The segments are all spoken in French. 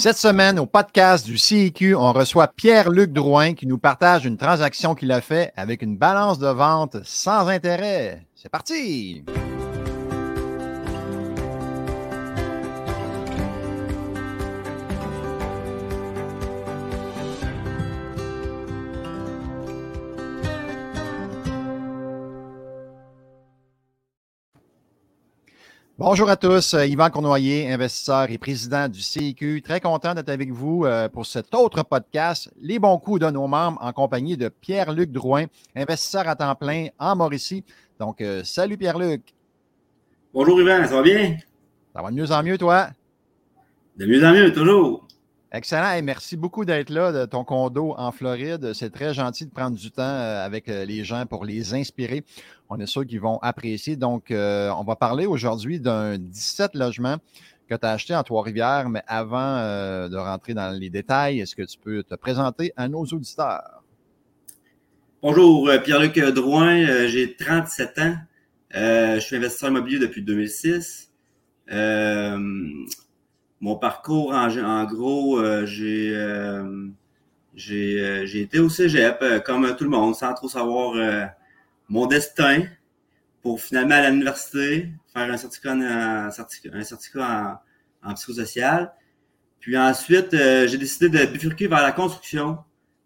Cette semaine, au podcast du CIQ, on reçoit Pierre-Luc Drouin qui nous partage une transaction qu'il a fait avec une balance de vente sans intérêt. C'est parti! Bonjour à tous, euh, Yvan Cournoyer, investisseur et président du CIQ. Très content d'être avec vous euh, pour cet autre podcast, Les bons coups de nos membres, en compagnie de Pierre-Luc Drouin, investisseur à temps plein en Mauricie. Donc, euh, salut Pierre-Luc. Bonjour Yvan, ça va bien? Ça va de mieux en mieux, toi? De mieux en mieux, toujours. Excellent. Et merci beaucoup d'être là, de ton condo en Floride. C'est très gentil de prendre du temps euh, avec euh, les gens pour les inspirer. On est sûr qu'ils vont apprécier. Donc, euh, on va parler aujourd'hui d'un 17 logements que tu as acheté en Trois-Rivières. Mais avant de rentrer dans les détails, est-ce que tu peux te présenter à nos auditeurs? Bonjour, Pierre-Luc Drouin. J'ai 37 ans. je suis investisseur immobilier depuis 2006 mon parcours, en, gros, euh, j'ai euh, euh, j'ai été au cégep, comme tout le monde, sans trop savoir mon destin, pour finalement à l'université faire un certificat en, un certificat en, psychosocial. Puis ensuite, j'ai décidé de bifurquer vers la construction.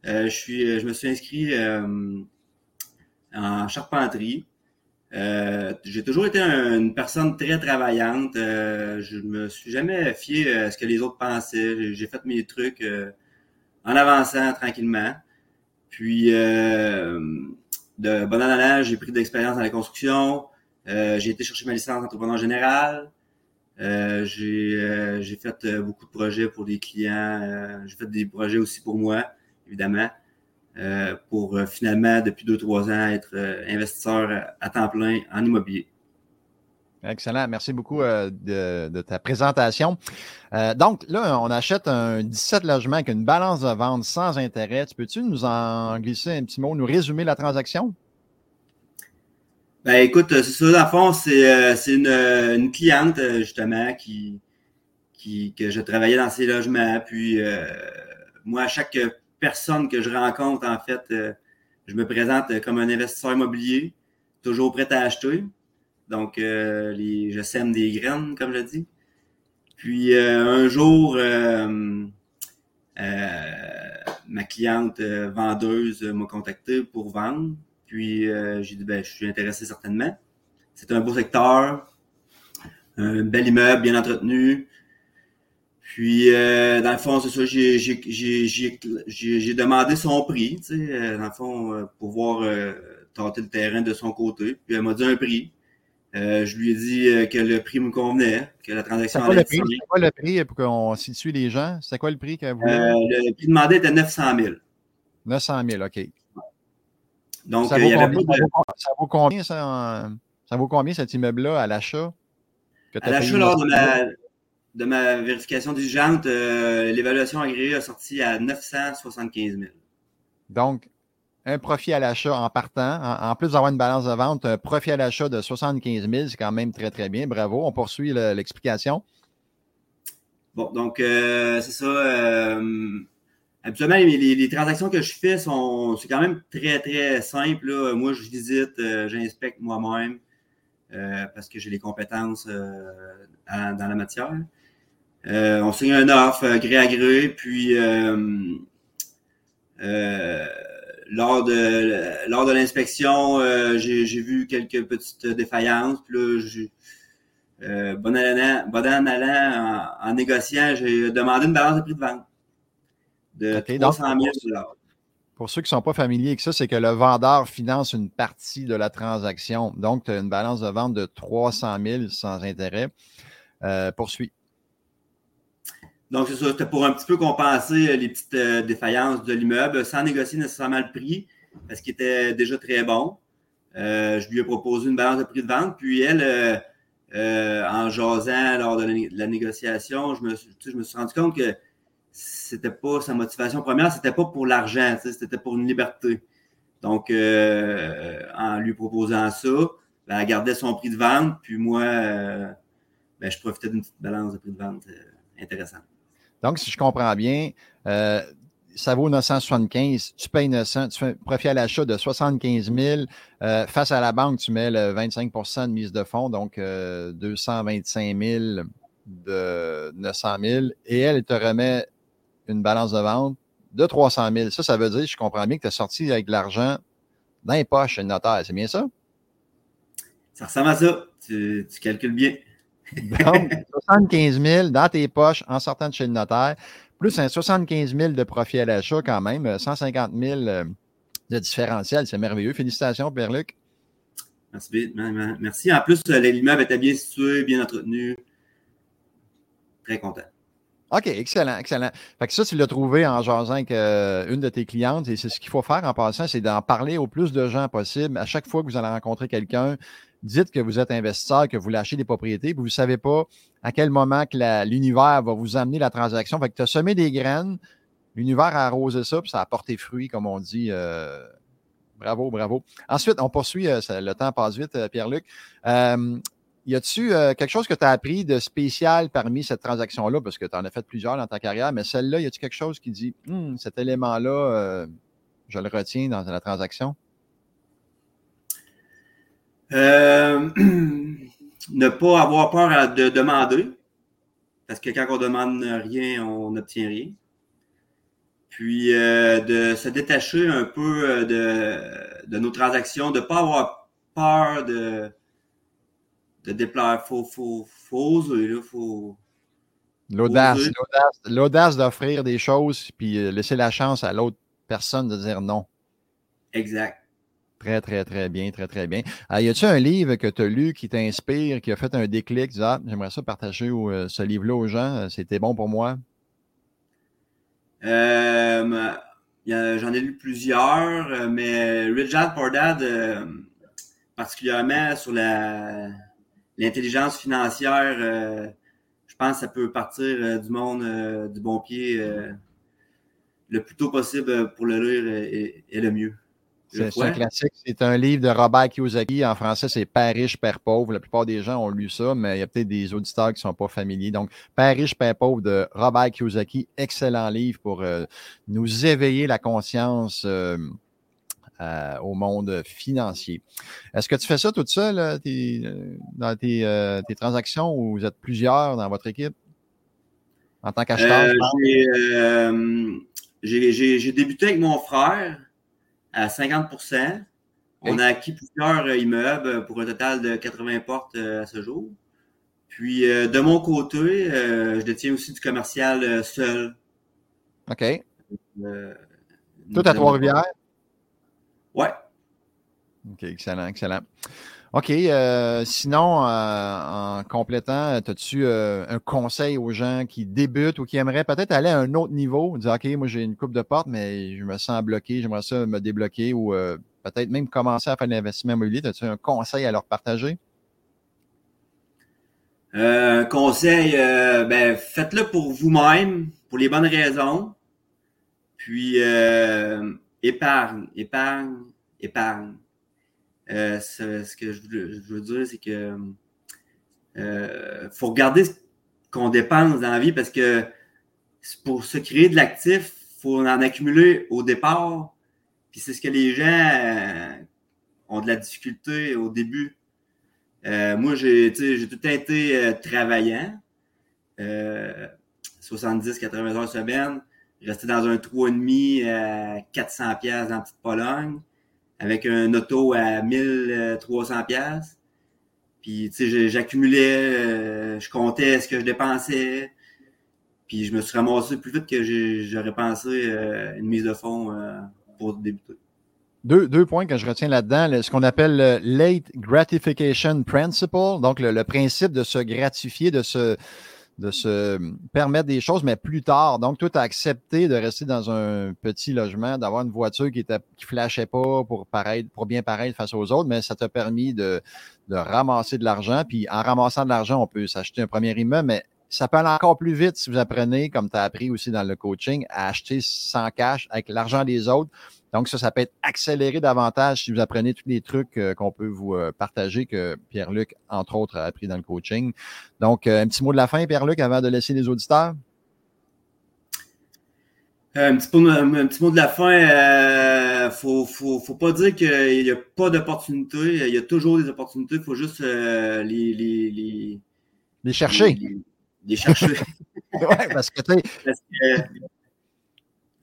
je, suis, je me suis inscrit en charpenterie. Euh, j'ai toujours été une personne très travaillante. Euh, je me suis jamais fié à ce que les autres pensaient. J'ai fait mes trucs euh, en avançant tranquillement. Puis, de bon an an, j'ai pris de l'expérience dans la construction. j'ai été chercher ma licence entrepreneur général. j'ai fait beaucoup de projets pour des clients. j'ai fait des projets aussi pour moi, évidemment. Euh, pour euh, finalement, depuis deux, trois ans, être euh, investisseur à temps plein en immobilier. Excellent. Merci beaucoup de, ta présentation. donc, là, on achète un 17 logements avec une balance de vente sans intérêt. Tu peux-tu nous en glisser un petit mot, nous résumer la transaction? Ben, écoute, c'est ça, dans le fond, c'est une, cliente, justement, qui, qui, que je travaillais dans ces logements. Puis, moi, à chaque personne que je rencontre, en fait, euh, je me présente comme un investisseur immobilier, toujours prêt à acheter. Donc, euh, je sème des graines, comme je dis. Puis euh, un jour, ma cliente vendeuse m'a contacté pour vendre. Puis j'ai dit, ben, je suis intéressé certainement. C'est un beau secteur, un bel immeuble bien entretenu. Puis, euh, dans le fond, c'est ça, j'ai, demandé son prix, tu sais, euh, dans le fond, euh, pour voir tenter le terrain de son côté. Puis, elle m'a dit un prix. je lui ai dit que le prix me convenait, que la transaction allait C'est quoi le prix pour qu'on situe les gens? C'est quoi le prix qu'elle voulait? le prix demandé était 900 000. 900 000, OK. Donc, ça vaut, combien, ça, vaut, combien, ça, ça vaut combien cet immeuble-là à l'achat? À l'achat, lors de ma de ma vérification diligente, euh, l'évaluation agréée a sorti à 975 000. Donc, un profit à l'achat en partant, en, plus d'avoir une balance de vente, un profit à l'achat de 75 000, c'est quand même très, très bien. Bravo. On poursuit l'explication. Bon, donc, euh, c'est ça. Euh, habituellement, les, transactions que je fais sont c'est quand même très, très simple. Moi, je visite, j'inspecte moi-même parce que j'ai les compétences dans la matière. Euh, on signe un offre euh, gré à gré, puis euh, lors de lors de l'inspection, j'ai vu quelques petites défaillances. Puis là, bon, allant, bon en allant, en, négociant, j'ai demandé une balance de prix de vente de 300 000 Pour ceux qui ne sont pas familiers avec ça, c'est que le vendeur finance une partie de la transaction. Donc, tu as une balance de vente de 300 000 sans intérêt. poursuit. Donc, c'est ça, c'était pour un petit peu compenser euh, les petites euh, défaillances de l'immeuble sans négocier nécessairement le prix parce qu'il était déjà très bon. Euh, je lui ai proposé une balance de prix de vente, puis elle, en jasant lors de la, négociation, je me suis rendu compte que c'était pas sa motivation première, c'était pas pour l'argent, c'était pour une liberté. Donc, en lui proposant ça, ben, elle gardait son prix de vente, puis moi, ben, je profitais d'une petite balance de prix de vente intéressante. Donc, si je comprends bien, euh, ça vaut 975, tu payes 900, tu fais un profit à l'achat de 75 000. Euh, face à la banque, tu mets le 25 de mise de fonds, donc 225 000 de 900 000. Et elle te remet une balance de vente de 300 000. Ça, ça veut dire, je comprends bien que tu as sorti avec de l'argent dans les poches chez le notaire. C'est bien ça? Ça ressemble à ça. Tu, calcules bien. Donc, 75 000 dans tes poches en sortant de chez le notaire, plus un 75 000 de profit à l'achat quand même, 150 000 euh, de différentiel. C'est merveilleux. Félicitations, Pierre-Luc. Merci. Merci. En plus, euh, l'immeuble était bien situé, bien entretenu. Très content. OK, excellent, excellent. Fait que ça, tu l'as trouvé en jasant avec euh, une de tes clientes et c'est ce qu'il faut faire en passant, c'est d'en parler au plus de gens possible. À chaque fois que vous allez rencontrer quelqu'un, dites que vous êtes investisseur, que vous lâchez des propriétés, vous ne savez pas à quel moment que l'univers va vous amener la transaction. Fait que tu as semé des graines, l'univers a arrosé ça, puis ça a porté fruit, comme on dit. Euh, bravo, bravo. Ensuite, on poursuit, euh, le temps passe vite, Pierre-Luc. Y a-tu euh, quelque chose que tu as appris de spécial parmi cette transaction-là? Parce que tu en as fait plusieurs dans ta carrière, mais celle-là, y a-tu quelque chose qui dit hum, cet élément-là, euh, je le retiens dans la transaction? Euh, ne pas avoir peur de demander. Parce que quand on demande rien, on n'obtient rien. Puis de se détacher un peu de, de nos transactions, de ne pas avoir peur de de déplaire. Faut, faut, faut oser, là, faut. L'audace, l'audace d'offrir des choses puis euh, laisser la chance à l'autre personne de dire non. Exact. Très, très, très bien, très, très bien. Euh, y a-tu un livre que tu as lu qui t'inspire, qui a fait un déclic, dis, ah, j'aimerais ça partager euh, ce livre-là aux gens, c'était bon pour moi? J'en ai lu plusieurs, mais Richard Pordad, particulièrement sur la, l'intelligence financière, euh, je pense que ça peut partir euh, du monde euh, du bon pied le plus tôt possible pour le lire et, le mieux. C'est un classique. C'est un livre de Robert Kiyosaki. En français, c'est Père riche, Père pauvre. La plupart des gens ont lu ça, mais il y a peut-être des auditeurs qui ne sont pas familiers. Donc, Père riche, Père pauvre de Robert Kiyosaki. Excellent livre pour nous éveiller la conscience euh, au monde financier. Est-ce que tu fais ça toute seule euh, dans euh, tes, transactions ou vous êtes plusieurs dans votre équipe? En tant qu'acheteur? j'ai débuté avec mon frère à 50% On a acquis plusieurs immeubles pour un total de 80 portes à ce jour. Puis de mon côté, je détiens aussi du commercial seul. OK. Tout à Trois-Rivières? Ouais. OK, excellent, excellent. OK. Euh, sinon, euh, en complétant, as-tu euh, un conseil aux gens qui débutent ou qui aimeraient peut-être aller à un autre niveau? Dire, OK, moi j'ai une coupe de porte, mais je me sens bloqué, j'aimerais ça me débloquer ou peut-être même commencer à faire de l'investissement immobilier. As-tu un conseil à leur partager? Un conseil, ben, faites-le pour vous-même, pour les bonnes raisons. Puis, épargne, épargne, épargne. Euh, ce que je veux, dire, c'est que euh, faut regarder ce qu'on dépense dans la vie parce que pour se créer de l'actif, il faut en accumuler au départ. Puis c'est ce que les gens euh, ont de la difficulté au début. moi, j'ai tout été travaillant, 70-80 heures semaine resté dans un 3,5 à 400 pièces dans petite Pologne, avec un auto à 1300 pièces. Puis, tu sais, j'accumulais, euh, je comptais ce que je dépensais. Puis, je me suis ramassé plus vite que j'aurais pensé euh, une mise de fonds euh, pour débuter. Deux, deux, points que je retiens là-dedans, ce qu'on appelle le late gratification principle, donc le, principe de se gratifier, de se, de se permettre des choses, mais plus tard. Donc, toi, tu accepté de rester dans un petit logement, d'avoir une voiture qui ne qui flashait pas pour, paraître, pour bien paraître face aux autres, mais ça t'a permis de, de ramasser de l'argent. Puis en ramassant de l'argent, on peut s'acheter un premier immeuble, mais ça peut aller encore plus vite si vous apprenez, comme tu as appris aussi dans le coaching, à acheter sans cash avec l'argent des autres. Donc, ça, ça peut être accéléré davantage si vous apprenez tous les trucs euh, qu'on peut vous euh, partager, que Pierre-Luc, entre autres, a appris dans le coaching. Donc, euh, un petit mot de la fin, Pierre-Luc, avant de laisser les auditeurs? un, petit mot, un, petit mot, de la fin. Il euh, faut, faut, faut, pas dire qu'il n'y a pas d'opportunités. Il y a toujours des opportunités. Il faut juste les, les, les, les, chercher. Les, chercher. oui, parce que tu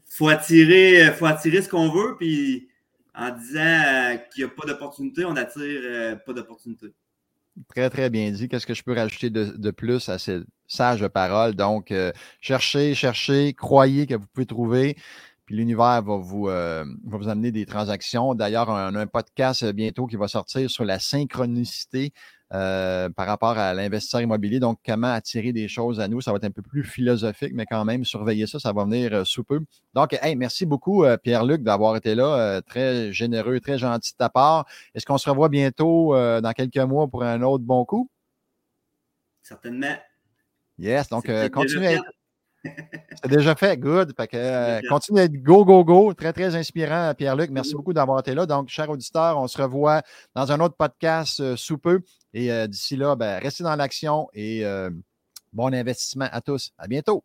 faut attirer, faut attirer ce qu'on veut, puis en disant qu'il n'y a pas d'opportunité, on attire pas d'opportunité. Très, très bien dit. Qu'est-ce que je peux rajouter de, plus à ces sages paroles? Donc, euh, cherchez, cherchez, croyez que vous pouvez trouver. Puis l'univers va vous, euh, va vous amener des transactions. D'ailleurs, on a un podcast bientôt qui va sortir sur la synchronicité. Euh, par rapport à l'investisseur immobilier. Donc, comment attirer des choses à nous, ça va être un peu plus philosophique, mais quand même, surveiller ça, ça va venir euh, sous peu. Donc, hey, merci beaucoup, euh, Pierre-Luc, d'avoir été là. très généreux, très gentil de ta part. Est-ce qu'on se revoit bientôt dans quelques mois pour un autre bon coup? Certainement. Yes, donc continuez à c'est déjà fait, good. Fait que, euh, continue à être go, go, go. Très, très inspirant, Pierre-Luc. Merci beaucoup d'avoir été là. Donc, chers auditeurs, on se revoit dans un autre podcast euh, sous peu. Et euh, d'ici là, ben, restez dans l'action et bon investissement à tous. À bientôt.